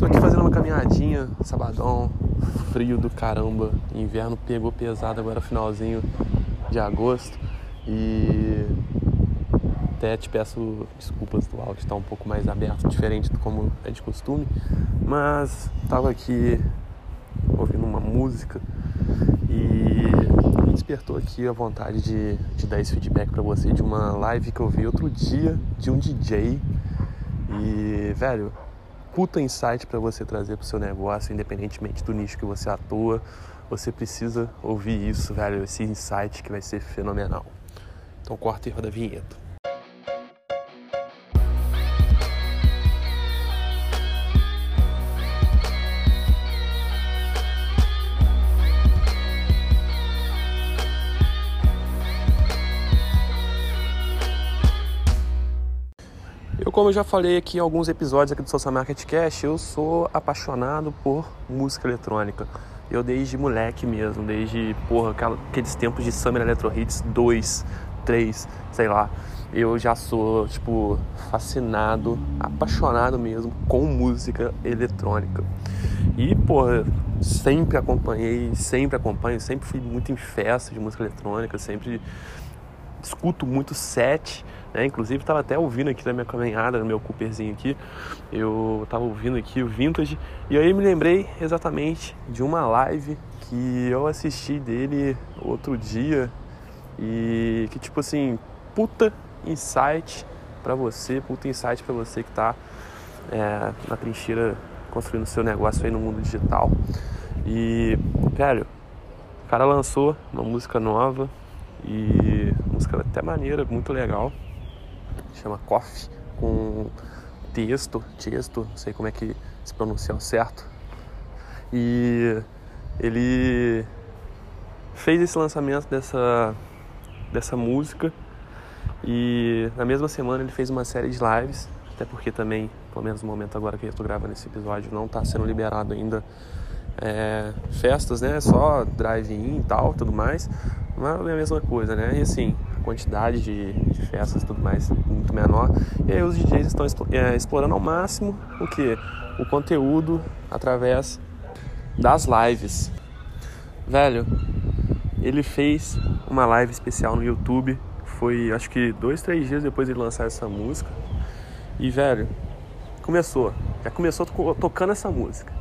Tô aqui fazendo uma caminhadinha, sabadão, frio do caramba. Inverno pegou pesado agora finalzinho de agosto. E até te peço desculpas do áudio estar tá um pouco mais aberto, diferente do como é de costume. Mas tava aqui ouvindo uma música e me despertou aqui a vontade de, de dar esse feedback para você de uma live que eu vi outro dia de um DJ. E, velho, puta insight para você trazer pro seu negócio, independentemente do nicho que você atua. Você precisa ouvir isso, velho, esse insight que vai ser fenomenal. Então corta e roda a vinheta. Como eu já falei aqui em alguns episódios aqui do Social Market Cash, eu sou apaixonado por música eletrônica. Eu desde moleque mesmo, desde, porra, aqueles tempos de Summer Electro Hits 2, 3, sei lá. Eu já sou, tipo, fascinado, apaixonado mesmo com música eletrônica. E, porra, sempre acompanhei, sempre acompanho, sempre fui muito em festa de música eletrônica, sempre escuto muito set né? Inclusive estava até ouvindo aqui na minha caminhada, no meu Cooperzinho aqui, eu estava ouvindo aqui o Vintage e aí me lembrei exatamente de uma live que eu assisti dele outro dia e que tipo assim, puta insight para você, puta insight para você que está é, na trincheira construindo seu negócio aí no mundo digital. E, velho, o cara lançou uma música nova e música até maneira, muito legal chama Coffee, com texto, texto, não sei como é que se pronuncia certo. E ele fez esse lançamento dessa, dessa música e na mesma semana ele fez uma série de lives, até porque também, pelo menos no momento agora que eu estou gravando esse episódio, não está sendo liberado ainda é, festas, né? Só drive-in e tal, tudo mais. Mas é a mesma coisa, né? E assim, quantidade de, de festas e tudo mais muito menor. E aí os DJs estão é, explorando ao máximo o que? O conteúdo através das lives. Velho, ele fez uma live especial no YouTube. Foi acho que dois, três dias depois de lançar essa música. E velho, começou. Já começou tocando essa música.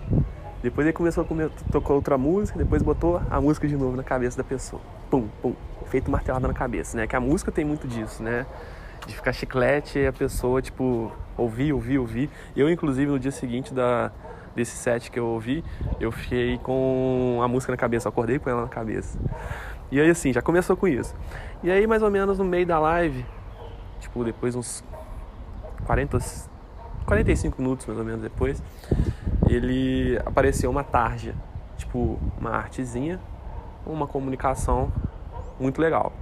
Depois ele começou a tocar outra música, depois botou a música de novo na cabeça da pessoa. Pum, pum, feito martelada na cabeça, né? Que a música tem muito disso, né? De ficar chiclete e a pessoa, tipo, ouvir, ouvir, ouvir. Eu, inclusive, no dia seguinte da, desse set que eu ouvi, eu fiquei com a música na cabeça, acordei com ela na cabeça. E aí, assim, já começou com isso. E aí, mais ou menos no meio da live, tipo, depois uns 40, 45 minutos mais ou menos depois, ele apareceu uma tarja, tipo, uma artezinha, uma comunicação muito legal.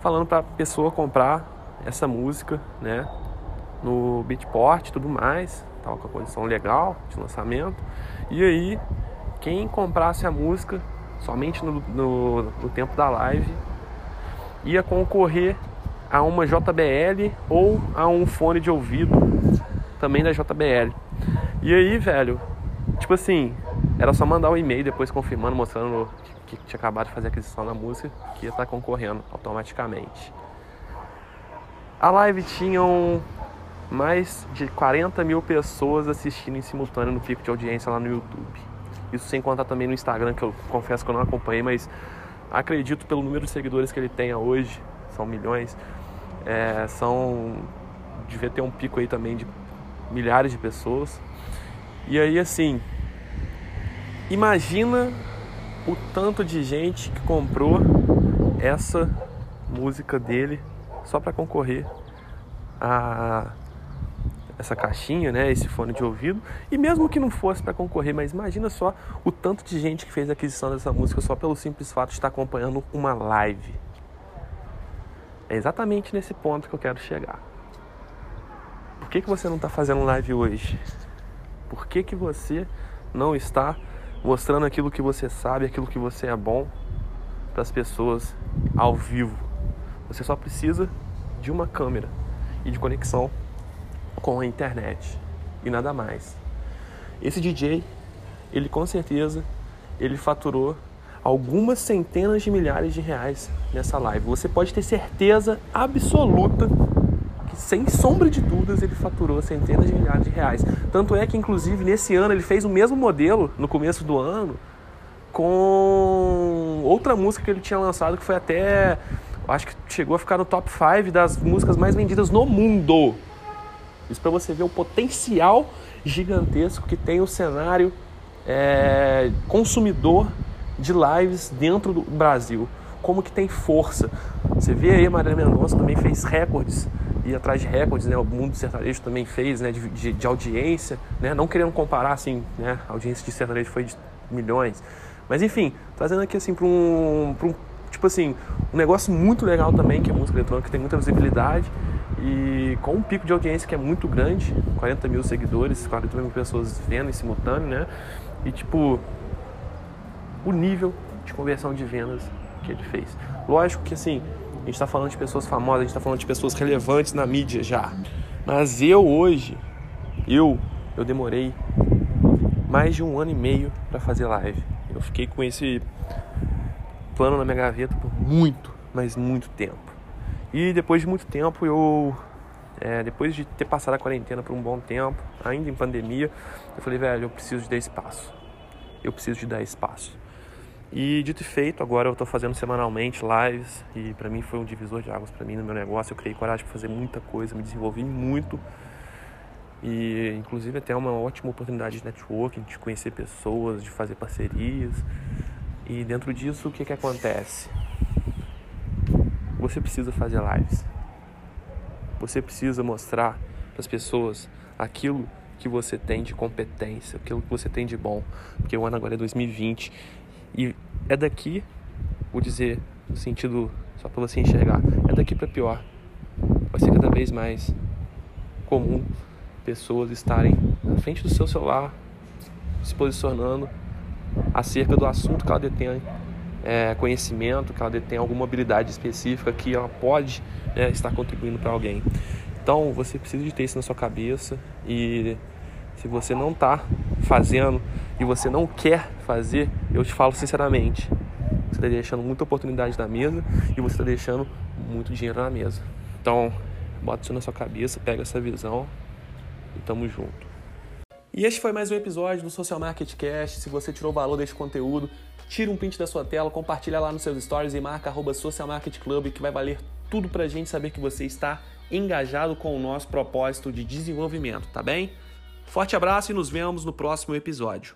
Falando para a pessoa comprar essa música, né, no Beatport e tudo mais, tava com a condição legal de lançamento. E aí, quem comprasse a música somente no, no, no tempo da live ia concorrer a uma JBL ou a um fone de ouvido também da JBL. E aí, velho, tipo assim, era só mandar um e-mail depois confirmando, mostrando que tinha acabado de fazer aquisição da música, que ia estar concorrendo automaticamente. A live tinham mais de 40 mil pessoas assistindo em simultâneo no pico de audiência lá no YouTube. Isso sem contar também no Instagram, que eu confesso que eu não acompanhei, mas acredito pelo número de seguidores que ele tem hoje, são milhões, é, são. devia ter um pico aí também de milhares de pessoas. E aí assim, imagina o tanto de gente que comprou essa música dele só para concorrer a essa caixinha, né, esse fone de ouvido, e mesmo que não fosse para concorrer, mas imagina só o tanto de gente que fez a aquisição dessa música só pelo simples fato de estar acompanhando uma live. É exatamente nesse ponto que eu quero chegar. Por que, que você não está fazendo live hoje? Por que, que você não está mostrando aquilo que você sabe, aquilo que você é bom para as pessoas ao vivo. Você só precisa de uma câmera e de conexão com a internet e nada mais. Esse DJ, ele com certeza, ele faturou algumas centenas de milhares de reais nessa live. Você pode ter certeza absoluta sem sombra de dúvidas, ele faturou centenas de milhares de reais. Tanto é que, inclusive, nesse ano ele fez o mesmo modelo no começo do ano com outra música que ele tinha lançado que foi até acho que chegou a ficar no top 5 das músicas mais vendidas no mundo. Isso para você ver o potencial gigantesco que tem o cenário é, consumidor de lives dentro do Brasil. Como que tem força. Você vê aí a Marília Mendonça também fez recordes e atrás de recordes, né? O mundo sertanejo também fez, né? De, de, de, audiência, né? Não querendo comparar, assim, né? A audiência de sertanejo foi de milhões. Mas enfim, trazendo aqui assim para um, um, tipo assim, um negócio muito legal também, que é música eletrônica, que tem muita visibilidade e com um pico de audiência que é muito grande, 40 mil seguidores, 40 mil pessoas vendo em simultâneo, né? E tipo, o nível de conversão de vendas que ele fez. Lógico que assim, gente está falando de pessoas famosas, a gente está falando de pessoas relevantes na mídia já. Mas eu hoje, eu, eu demorei mais de um ano e meio para fazer live. Eu fiquei com esse plano na minha gaveta por muito, mas muito tempo. E depois de muito tempo, eu, é, depois de ter passado a quarentena por um bom tempo, ainda em pandemia, eu falei, velho, eu preciso de dar espaço. Eu preciso de dar espaço. E dito e feito, agora eu estou fazendo semanalmente lives e para mim foi um divisor de águas para mim no meu negócio. Eu criei coragem para fazer muita coisa, me desenvolvi muito e inclusive até uma ótima oportunidade de networking, de conhecer pessoas, de fazer parcerias. E dentro disso, o que que acontece? Você precisa fazer lives. Você precisa mostrar para as pessoas aquilo que você tem de competência, aquilo que você tem de bom, porque o ano agora é 2020 e é daqui, vou dizer no sentido só para você enxergar, é daqui para pior. Vai ser cada vez mais comum pessoas estarem na frente do seu celular, se posicionando acerca do assunto que ela detém é, conhecimento, que ela detém alguma habilidade específica que ela pode né, estar contribuindo para alguém. Então você precisa de ter isso na sua cabeça e se você não está fazendo e você não quer fazer, eu te falo sinceramente, você está deixando muita oportunidade na mesa e você está deixando muito dinheiro na mesa. Então, bota isso na sua cabeça, pega essa visão e tamo junto. E este foi mais um episódio do Social Market Cast. Se você tirou valor deste conteúdo, tira um print da sua tela, compartilha lá nos seus stories e marca arroba Social Market Club, que vai valer tudo pra gente saber que você está engajado com o nosso propósito de desenvolvimento, tá bem? Forte abraço e nos vemos no próximo episódio.